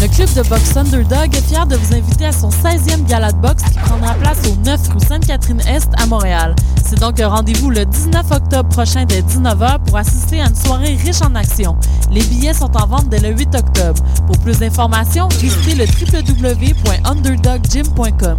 Le club de boxe Underdog est fier de vous inviter à son 16e gala de boxe qui prendra place au 9 rue Sainte-Catherine-Est à Montréal. C'est donc un rendez-vous le 19 octobre prochain dès 19h pour assister à une soirée riche en actions. Les billets sont en vente dès le 8 octobre. Pour plus d'informations, visitez le www.underdoggym.com.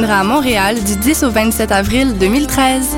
à Montréal du 10 au 27 avril 2013.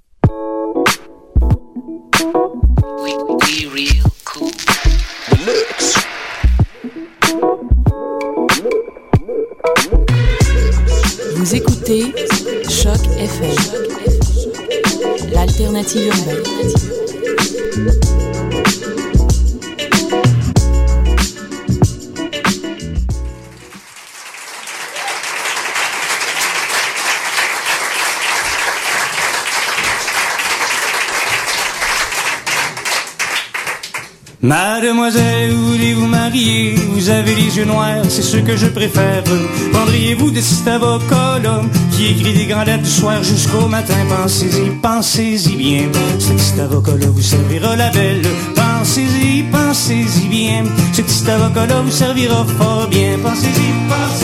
今天我 Mademoiselle, voulez-vous marier? Vous avez les yeux noirs, c'est ce que je préfère. Prendriez-vous de cet avocat-là qui écrit des grandes lettres du soir jusqu'au matin? Pensez-y, pensez-y bien. Ce petit avocat-là vous servira la belle. Pensez-y, pensez-y bien. Ce petit avocat-là vous servira fort bien. Pensez-y, pensez-y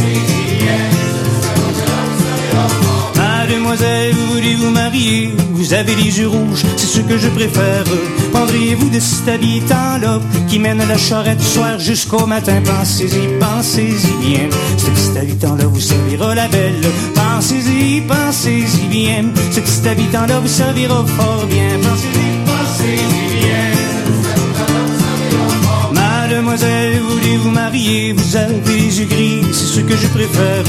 Mademoiselle, voulez-vous marier Vous avez les yeux rouges, c'est ce que je préfère. Prendriez-vous de cet habitant-là qui mène la charrette soir jusqu'au matin? Pensez-y, pensez-y bien. Ce petit habitant-là vous servira la belle. Pensez-y, pensez-y bien. Ce petit habitant-là vous servira fort bien. Pensez-y, pensez-y bien. Mademoiselle, voulez-vous marier Vous avez les yeux gris, que je préfère.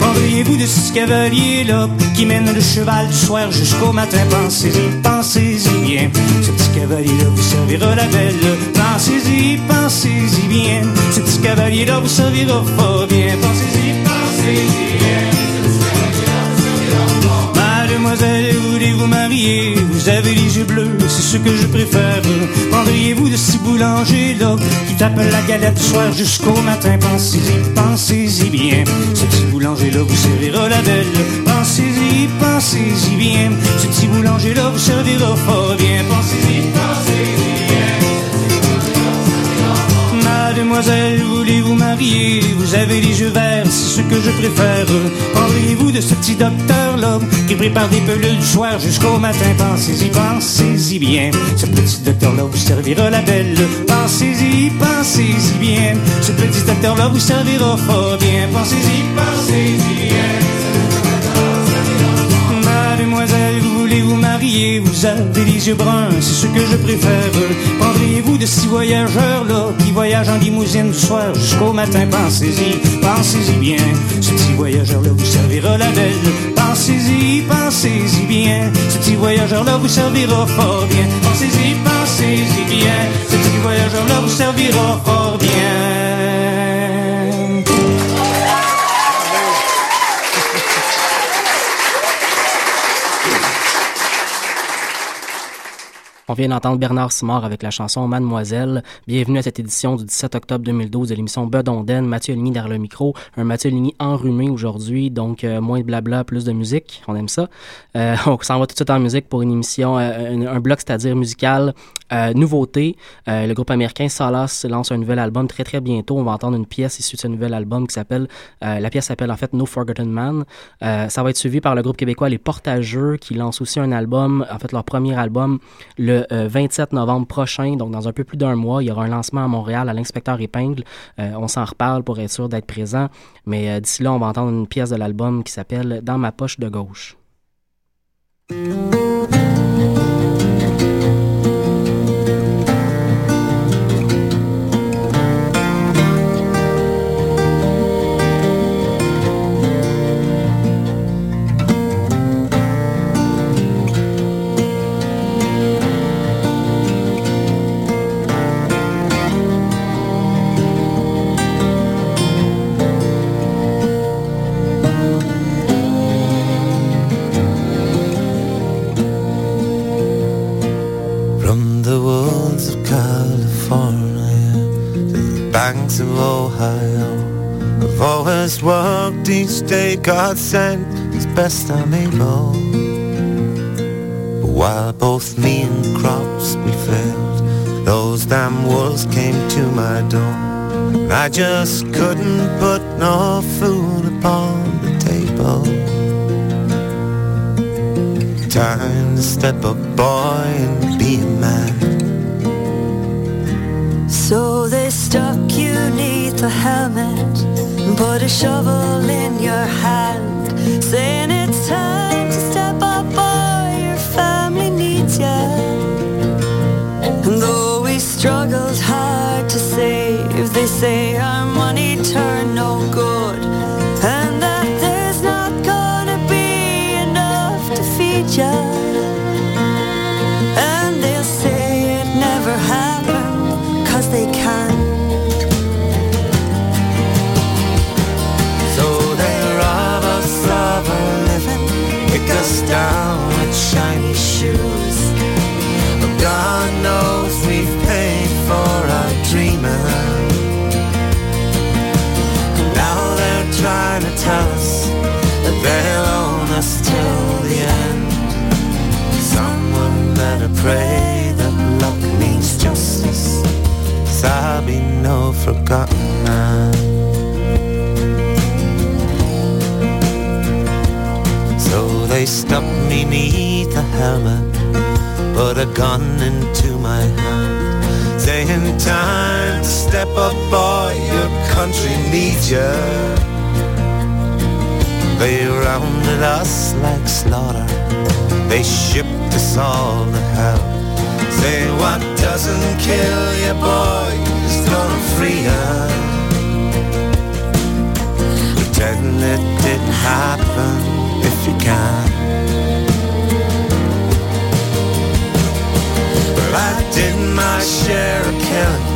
Prendriez-vous de ce cavalier-là qui mène le cheval du soir jusqu'au matin Pensez-y, pensez-y bien. Ce petit cavalier-là vous servira la belle. Pensez-y, pensez-y bien. Ce petit cavalier-là vous servira fort bien. Pensez-y, pensez-y bien. Mademoiselle, voulez-vous marier Vous avez les yeux bleus, c'est ce que je préfère. Prendriez-vous de ces boulangers-là qui tapent la galette soir jusqu'au matin? Pensez-y, pensez-y bien. Ce petit boulanger-là vous servira la belle. Pensez-y, pensez-y bien. Ce petit boulanger-là vous servira fort bien. Mademoiselle, voulez-vous marier? Vous avez les yeux verts, c'est ce que je préfère. Prendriez-vous de ce petit docteur-là qui prépare des pelules du soir jusqu'au matin? Pensez-y, pensez-y bien. Ce petit docteur-là vous servira la belle. Pensez-y, pensez-y bien. Ce petit docteur-là vous servira fort bien. Pensez-y, pensez-y bien. Vous avez les yeux bruns, c'est ce que je préfère. Prendriez-vous de six voyageurs-là qui voyagent en limousine du soir jusqu'au matin? Pensez-y, pensez-y bien. Ce petit voyageur-là vous servira la belle. Pensez-y, pensez-y bien. Ce petit voyageur-là vous servira fort bien. Pensez-y, pensez-y bien. Ce petit voyageur-là vous servira fort bien. On vient d'entendre Bernard Simard avec la chanson Mademoiselle. Bienvenue à cette édition du 17 octobre 2012 de l'émission Bedonden. Mathieu Ligny derrière le micro. Un Mathieu Ligny enrhumé aujourd'hui, donc euh, moins de blabla, plus de musique. On aime ça. Euh, on s'en va tout de suite en musique pour une émission, euh, un, bloc, c'est-à-dire musical. nouveauté, le groupe américain Salas lance un nouvel album très très bientôt. On va entendre une pièce issue de ce nouvel album qui s'appelle, la pièce s'appelle en fait No Forgotten Man. ça va être suivi par le groupe québécois Les Portageux qui lance aussi un album, en fait leur premier album, le 27 novembre prochain, donc dans un peu plus d'un mois. Il y aura un lancement à Montréal à l'inspecteur Épingle. on s'en reparle pour être sûr d'être présent. Mais d'ici là, on va entendre une pièce de l'album qui s'appelle Dans ma poche de gauche. Day God sent as best I'm able. But while both me and crops we failed, those damn wolves came to my door. And I just couldn't put no food upon the table. Time to step up, boy, a helmet and put a shovel in your hand, saying it's time to step up, boy, your family needs you. And though we struggled hard to save, they say our money turned no good, and that there's not gonna be enough to feed you. Us down with shiny shoes. But God knows we've paid for our dreaming. And Now they're trying to tell us that they'll own us till the end. Someone better pray that luck means justice. I'll be no forgotten man. They stuck me neath a helmet, put a gun into my hand, saying time to step up, boy, your country needs you. They rounded us like slaughter, they shipped us all to hell. Say what doesn't kill you, boy, is gonna free you. Pretend it didn't happen you can. Well, I did my share of killing,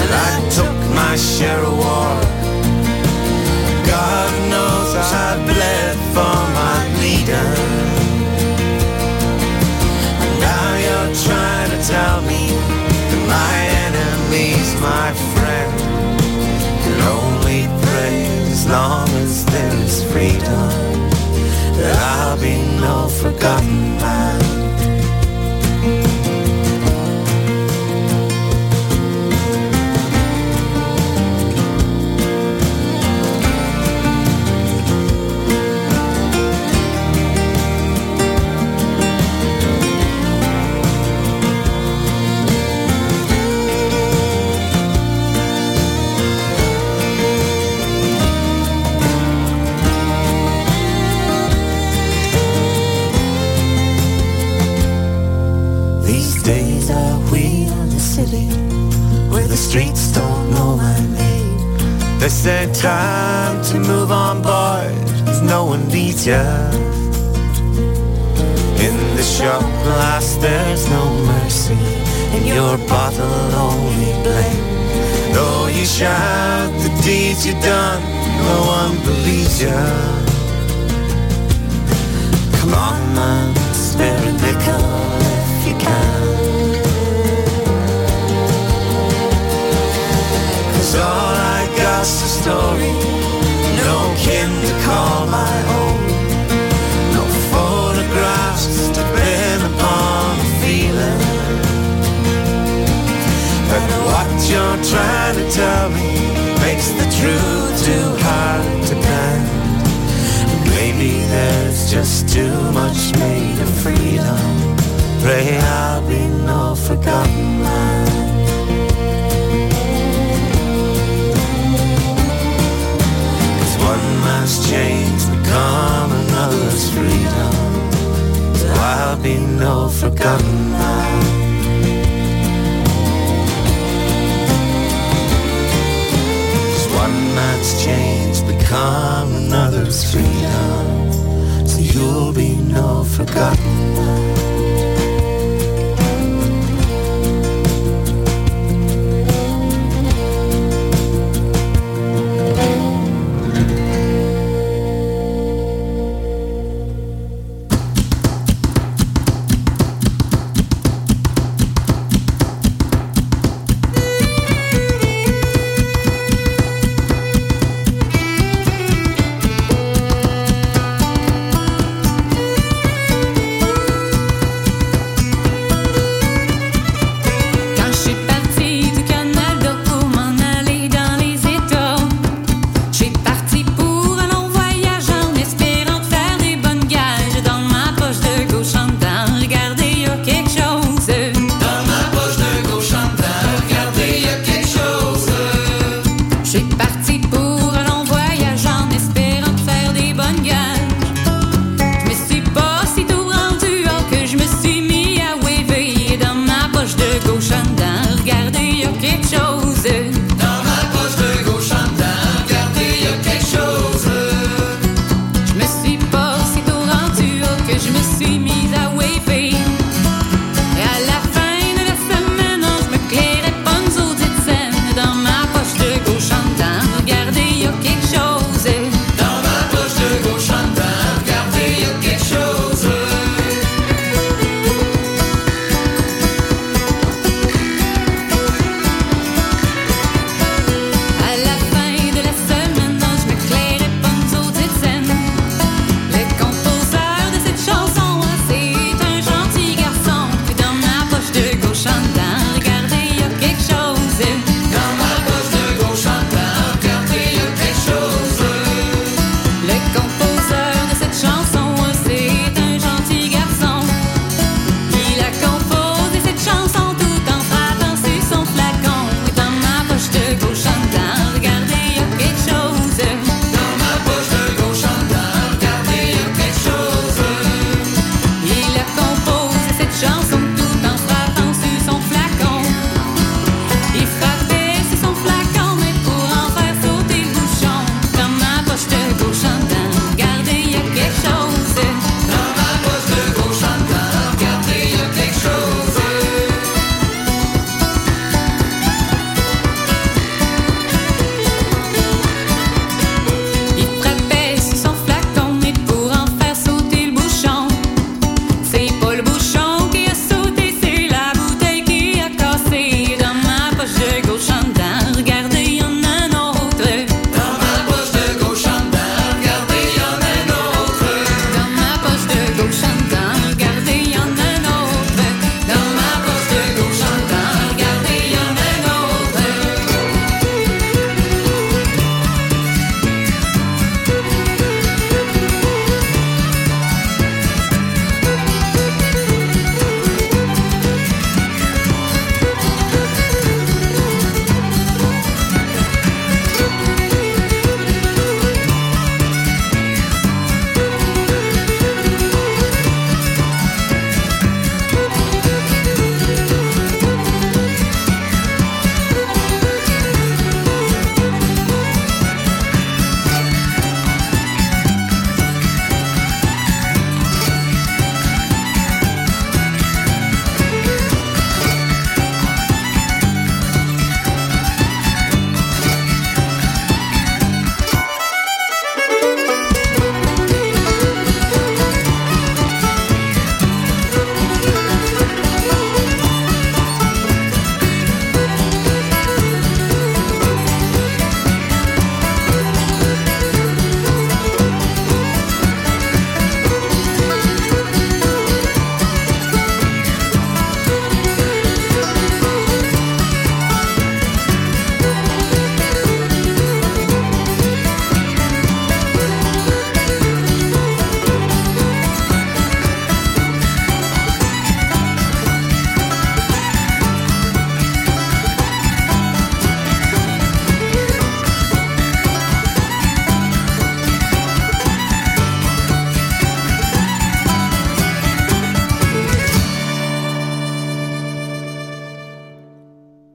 and I took my share of war. God knows I bled for my leader. And now you're trying to tell me that my enemy's my friend can only pray as long as there is freedom I'll be no forgotten man. They say time to move on, boys. No one needs ya. In the shop glass, there's no mercy. In your bottle, only blame. Though you shout the deeds you done, no one believes ya. Come on, man, spare story, no kin to call my own, no photographs to pin upon a feeling. But what you're trying to tell me makes the truth too hard to bend. Maybe there's just too much made of freedom. Pray I'll be no forgotten become another's freedom. So I'll be no forgotten. Cause one man's chains become another's freedom. So you'll be no forgotten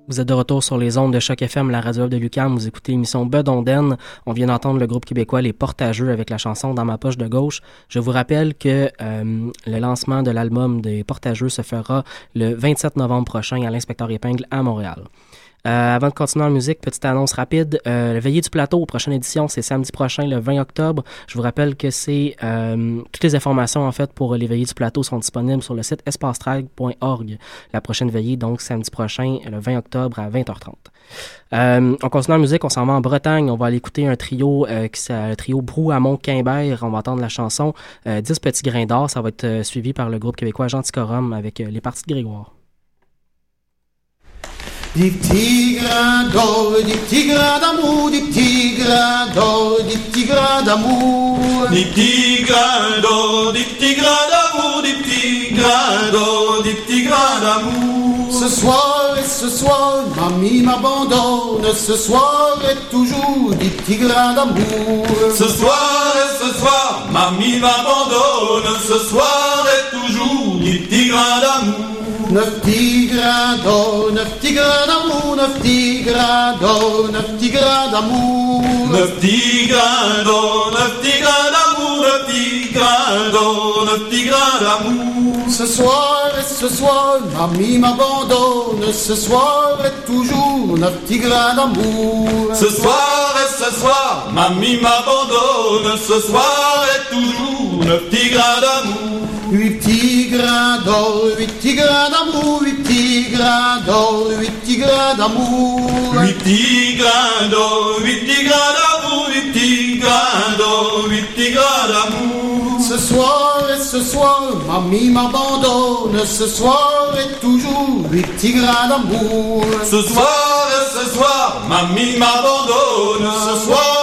Vous êtes de retour sur les ondes de Choc FM, la radio de Lucam. Vous écoutez l'émission Bedonden. On vient d'entendre le groupe québécois Les Portageux avec la chanson Dans ma poche de gauche. Je vous rappelle que euh, le lancement de l'album des Portageux se fera le 27 novembre prochain à l'Inspecteur Épingle à Montréal. Euh, avant de continuer en musique, petite annonce rapide. Euh, le Veillée du Plateau, prochaine édition, c'est samedi prochain, le 20 octobre. Je vous rappelle que c'est euh, toutes les informations en fait pour les Veillées du Plateau sont disponibles sur le site espacetrag.org. La prochaine veillée, donc samedi prochain, le 20 octobre à 20h30. Euh, on continue en musique, on s'en va en Bretagne. On va aller écouter un trio, euh, qui le trio Brou à Mont-Quimbert. On va entendre la chanson 10 petits grains d'or. Ça va être suivi par le groupe québécois Genticorum avec les parties de Grégoire. Des petits grains d'or, des petits grains d'amour, des petits grains d'or, des petits grains d'amour. Des petits grains d'or, des petits grains d'amour, des petits grains d'or, des petits grains d'amour. Ce soir et ce soir, mamie m'abandonne, ce soir et toujours des petits grains d'amour. Ce soir et ce soir, mamie m'abandonne, ce soir et toujours des petits grains d'amour. Neuf petits grains d'or, neuf petits grains d'amour, neuf petits grains d'or, neuf petits grains d'amour. Neuf petits grains d'or, neuf petits d'amour, neuf petits neuf petits d'amour. Ce soir et ce soir, mamie m'abandonne, ce soir et toujours, neuf petits grains d'amour. Ce soir et ce soir, mamie m'abandonne, ce soir et toujours, neuf petits grains d'amour. Huit petits grains d'or, huit petits grains d'amour, huit petits grains d'or, huit petits grains d'amour. Huit petits grains d'or, huit petits grains d'amour, huit petits grains d'or, huit petits grains d'amour. Ce soir et ce soir, mamie m'abandonne, ce soir et toujours, huit petits grains d'amour. Ce soir et ce soir, mamie m'abandonne, ce soir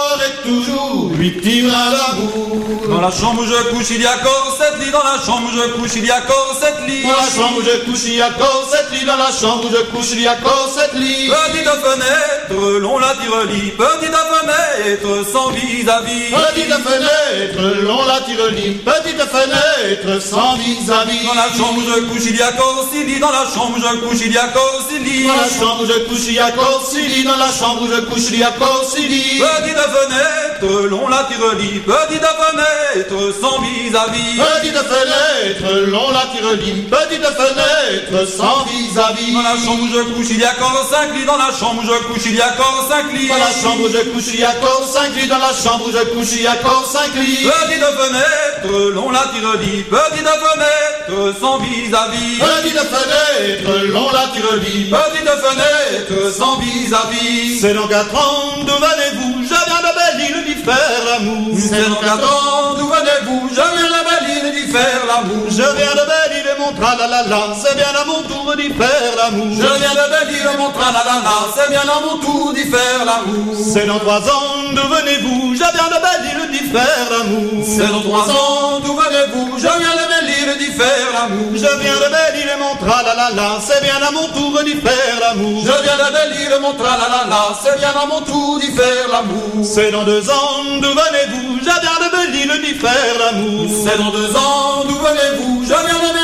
d'amour. Dans la chambre où je couche, il y a encore sept lits. Dans la chambre où je couche, il y a encore sept lits. Dans la chambre où je couche, il y a encore sept lits. Dans la chambre où je couche, il y a encore sept lits. Petite fenêtre, long la tire-lit. Petite fenêtre, sans vis-à-vis. Petite fenêtre, long la tire-lit. Petite fenêtre, sans vis-à-vis. Dans la chambre où je couche, il y a encore six lits. Dans la chambre où je couche, il y a encore six lits. Dans la chambre où je couche, il y a encore six lits. Dans la chambre où je couche, il y a encore six lits. Petite fenêtre, long la tire-lit. Petite fenêtre, sans vis-à-vis. Petite fenêtre, long la tire-lit. Petite fenêtre, sans vis-à-vis. Dans la chambre où je couche, il y a encore cinq lits. Dans la chambre où je couche, il y a encore cinq lits. Dans la chambre où je couche, il y a encore cinq lits. Dans la chambre où je couche, il y a encore cinq lits. Petite fenêtre, long la tire-lit. Petite fenêtre, sans vis-à-vis. Petite fenêtre, long la tire-lit. Petite fenêtre, sans vis-à-vis. C'est dans quatre ans, d'où venez-vous? Je viens de Belle-Île d'y faire l'amour. C'est dans quatre ans, d'où venez-vous? Je viens de Belle-Île d'y faire l'amour. Je viens de Belle-Île mon tralalala, c'est bien à mon tour d'y faire l'amour. Je viens de et mon tralalala, c'est bien à mon tour d'y faire l'amour. C'est dans trois ans, d'où venez-vous? Je viens de Belle-Île d'y faire l'amour. C'est dans trois ans, d'où venez-vous? Je viens de Belle-Île d'y faire l'amour. Je viens de et mon tralalala, c'est bien à mon tour d'y faire l'amour. Je viens de et mon tralalala, c'est bien à mon tour d'y faire l'amour. C'est dans deux ans, d'où venez-vous? Je viens de Belle-Île d'y faire l'amour. C'est dans deux ans, d'où venez-vous? Je viens de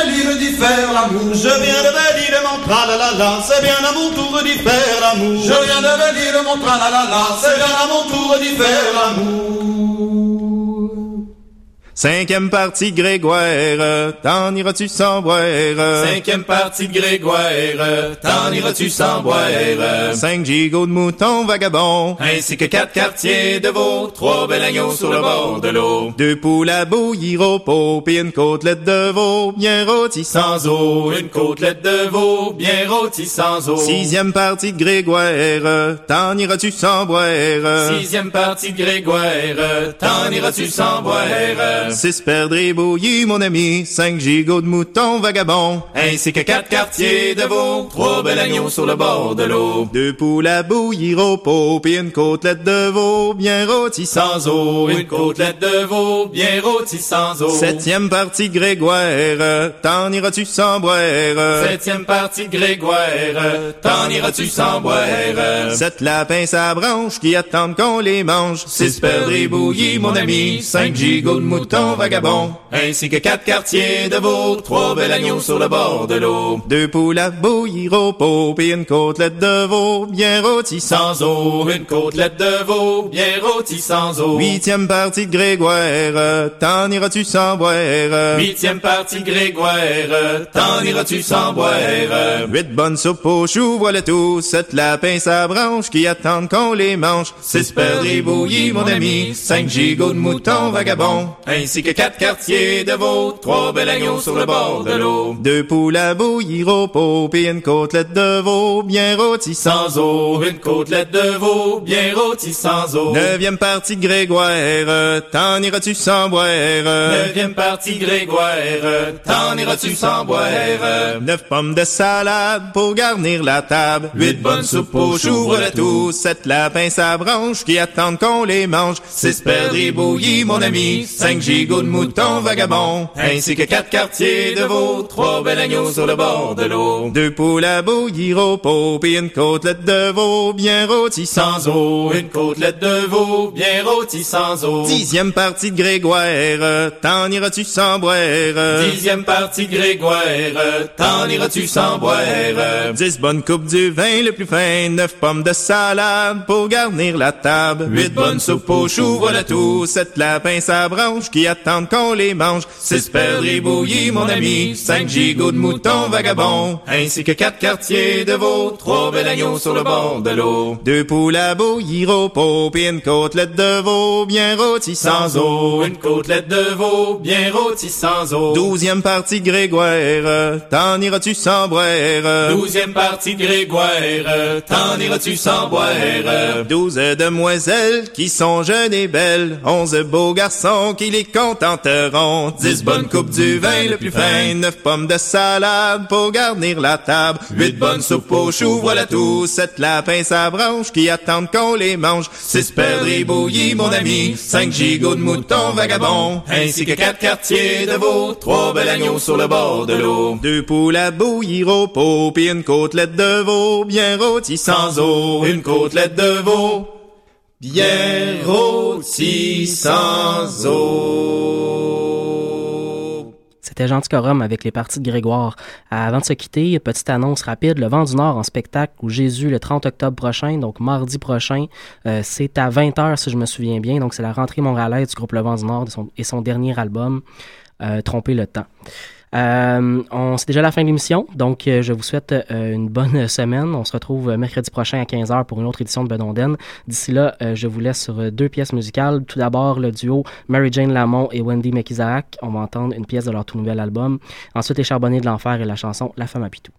Belle-Île et mon tralalala, c'est bien à mon tour d'y faire l'amour. Je viens de Belle-Île et mon tralalala, c'est bien à mon tour d'y faire l'amour. Cinquième partie Grégoire, t'en iras-tu sans boire? Cinquième partie de Grégoire, t'en iras-tu sans boire? Cinq gigots de moutons vagabonds, Ainsi que quatre quartiers de veau, trois bel agneaux sur le bord de l'eau. deux poules à bouillir au pot, pis une côtelette de veau bien rôtie sans Sans eau, une côtelette de veau, bien rôtie sans eau. Sixième partie de Grégoire, t'en iras-tu sans boire? Sixième partie de Grégoire, t'en iras-tu sans boire? Six perdrix bouillis, mon ami, cinq gigots de moutons vagabonds, Ainsi que quatre quartiers de veau, trois bel agneaux sur le bord de l'eau. deux poules à bouillir au pot, pis une côtelette de veau bien rôtie sans eau, une côtelette de veau, bien rôtie sans eau. Septième partie Grégoire, t'en iras-tu sans boire? Septième partie Grégoire, t'en iras-tu sans boire? Sept lapins sa branche qui attendent qu'on les mange. Six perdrix bouillis, mon ami, cinq gigots de mouton ainsi que quatre quartiers de veau, trois bel agneaux sur le bord de l'eau. Deux poules à bouillir au pot, puis une côtelette de veau, bien rôtie sans eau. Une côtelette de veau, bien rôtie sans eau. Huitième partie de Grégoire, t'en iras-tu sans boire? Huitième partie de Grégoire, t'en iras-tu sans boire? Huit bonnes soupes aux choux, voilà tout, sept lapins sa branche qui attendent qu'on les mange. Six perdrix bouillis, mon ami, cinq gigots de moutons vagabonds, ainsi que quatre quartiers de veau, trois bel agneaux sur le bord de l'eau. Deux poules à bouillir au pot, puis une côtelette de veau, bien rôtie sans eau. Une côtelette de veau, bien rôtie sans eau. Neuvième partie de Grégoire, t'en iras-tu sans boire? Neuvième partie de Grégoire, t'en iras-tu sans boire? Neuf pommes de salade pour garnir la table. Huit bonnes soupes aux choux, tout. Sept lapins sa branche qui attendent qu'on les mange. Six perdrix bouillis, mon ami. Cinq gigots de moutons vagabonds. Ainsi que quatre quartiers de veau. Trois bel agneaux sur le bord de l'eau. Deux poules à bouillir au pot. Puis une côtelette de veau bien rôtie sans eau. Une côtelette de veau bien rôtie sans eau. Dixième partie de Grégoire. T'en iras-tu sans boire? Dixième partie de Grégoire. T'en iras-tu sans boire? Dix bonnes coupes du vin le plus fin. Neuf pommes de salade pour garnir la table. Huit bonnes soupes aux choux, voilà tout. Sept lapins sa branche qui attendent qu'on les mange. Six perdrix bouillis, mon ami. Cinq gigots de moutons vagabonds. Ainsi que quatre quartiers de veau. Trois bel agneaux sur le bord de l'eau. Deux poules à bouillir au pot. Puis une côtelette de veau bien rôtie sans eau. Une côtelette de veau bien rôtie sans eau. Douzième partie de Grégoire. T'en iras-tu sans boire? Douzième partie de Grégoire. T'en iras-tu sans boire? Douze demoiselles qui sont jeunes et belles. Onze beaux garçons qui les contenteront. Dix bonnes coupes du vin le plus fin. Neuf pommes de salade pour garnir la table. Huit bonnes soupes aux choux, voilà tout. Sept lapins sa branche qui attendent qu'on les mange. Six perdrix bouillis, mon ami. Cinq gigots de moutons vagabonds. Ainsi que quatre quartiers de veau. Trois bel agneaux sur le bord de l'eau. Deux poules à bouillir au pot. Puis une côtelette de veau bien rôtie sans eau. Une côtelette de veau sans eau. C'était Jean avec les parties de Grégoire. Avant de se quitter, petite annonce rapide, le Vent du Nord en spectacle où Jésus le 30 octobre prochain, donc mardi prochain, euh, c'est à 20h si je me souviens bien, donc c'est la rentrée montréalaise du groupe Le Vent du Nord et son, et son dernier album, euh, Tromper le temps. Euh, on c'est déjà la fin de l'émission, donc euh, je vous souhaite euh, une bonne semaine. On se retrouve mercredi prochain à 15h pour une autre édition de Bedonden. D'ici là, je vous laisse sur deux pièces musicales. Tout d'abord, le duo Mary Jane Lamont et Wendy McIsaac. On va entendre une pièce de leur tout nouvel album. Ensuite, Les Charbonniers de l'Enfer et la chanson La femme à Pitou.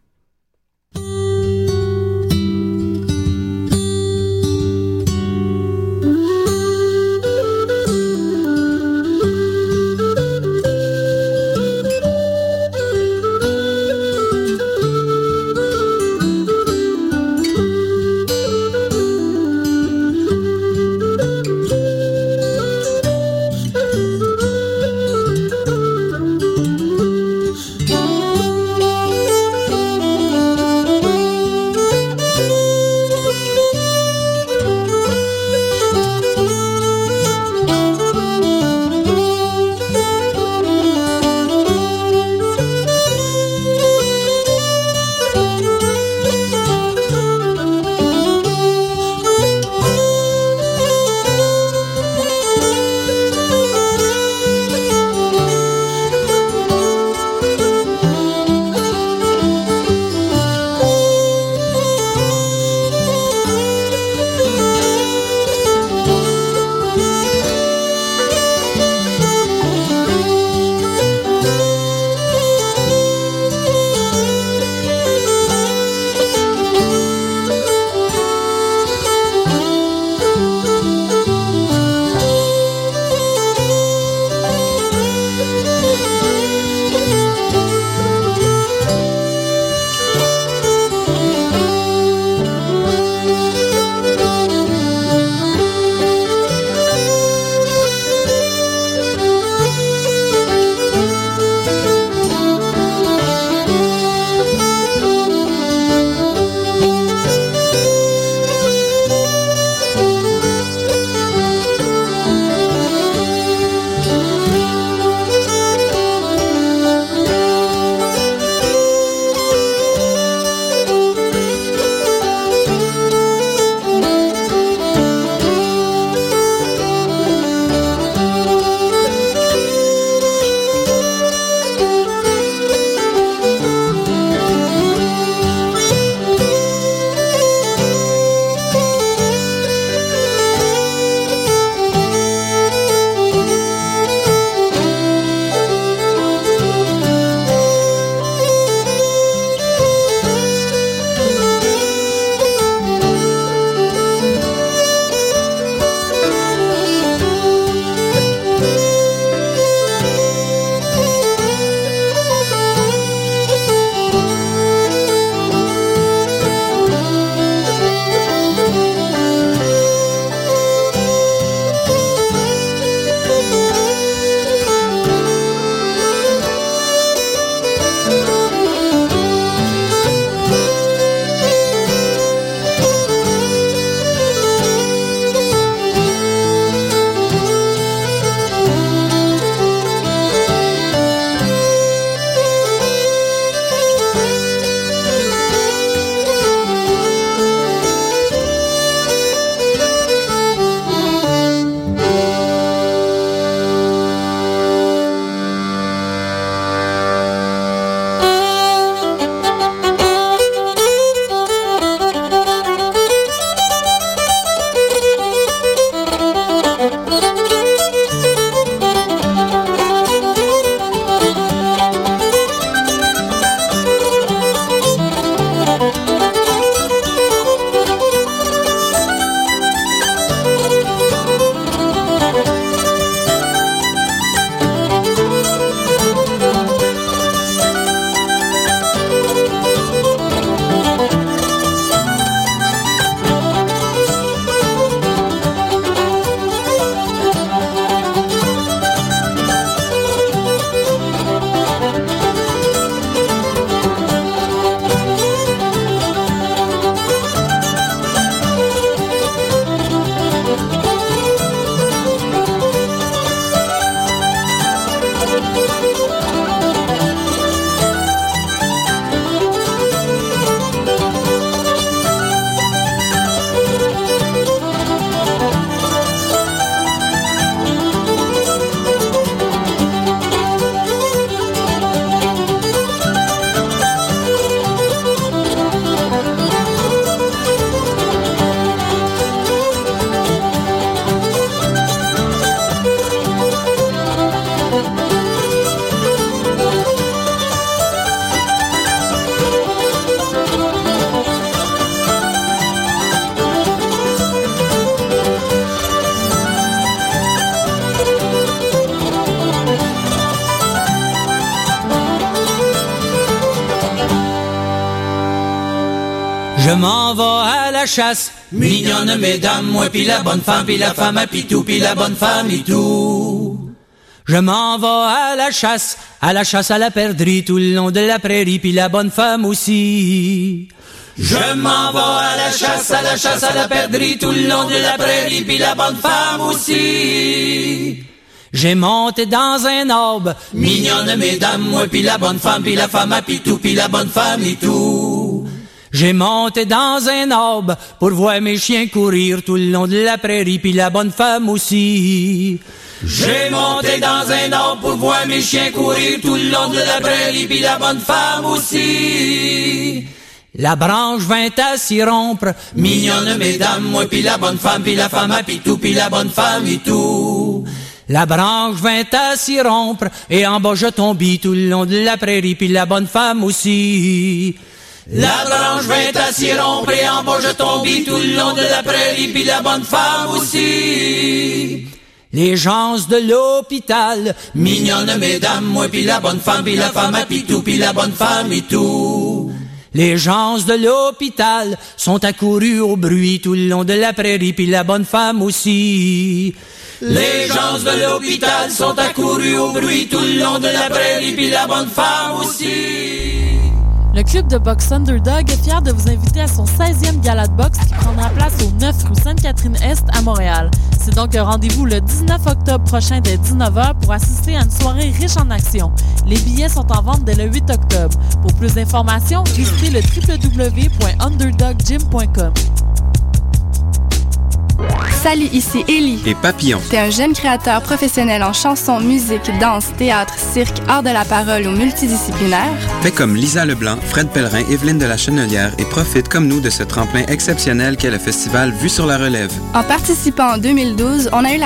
Mignonne mesdames, moi puis la bonne femme, puis la femme à pitou, la bonne femme et tout. Je m'en vais à la chasse, à la chasse à la perdrix, tout le long de la prairie, puis la bonne femme aussi. Je m'en vais à la chasse, à la chasse à la perdrix, tout le long de la prairie, puis la bonne femme aussi. J'ai monté dans un arbre, mignonne mesdames, moi puis la bonne femme, puis la femme à pitou, puis la bonne femme et tout. J'ai monté dans un arbre pour voir mes chiens courir tout le long de la prairie, puis la bonne femme aussi. J'ai monté dans un arbre pour voir mes chiens courir tout le long de la prairie, puis la bonne femme aussi. La branche vint à s'y rompre, mignonne mesdames, moi puis la bonne femme, puis la femme à pitou, puis la bonne femme et tout. La branche vint à s'y rompre, et en bas je tombe tout le long de la prairie, puis la bonne femme aussi. La branche vint à s'y rompre, et en bas je tout le long de la prairie, puis la bonne femme aussi. Les gens de l'hôpital, mignonne mesdames, moi puis la bonne femme, puis la femme à pitou, puis la bonne femme et tout. Les gens de l'hôpital sont accourus au bruit tout le long de la prairie, puis la bonne femme aussi. Les gens de l'hôpital sont accourus au bruit tout le long de la prairie, puis la bonne femme aussi. Le club de boxe Underdog est fier de vous inviter à son 16e gala de boxe qui prendra place au 9 rue Sainte-Catherine-Est à Montréal. C'est donc un rendez-vous le 19 octobre prochain dès 19h pour assister à une soirée riche en action. Les billets sont en vente dès le 8 octobre. Pour plus d'informations, visitez le www.underdoggym.com. Salut, ici Ellie. Et Papillon. T'es un jeune créateur professionnel en chanson, musique, danse, théâtre, cirque, art de la parole ou multidisciplinaire? Fais comme Lisa Leblanc, Fred Pellerin, Evelyne de la Chenelière et profite comme nous de ce tremplin exceptionnel qu'est le festival Vue sur la relève. En participant en 2012, on a eu la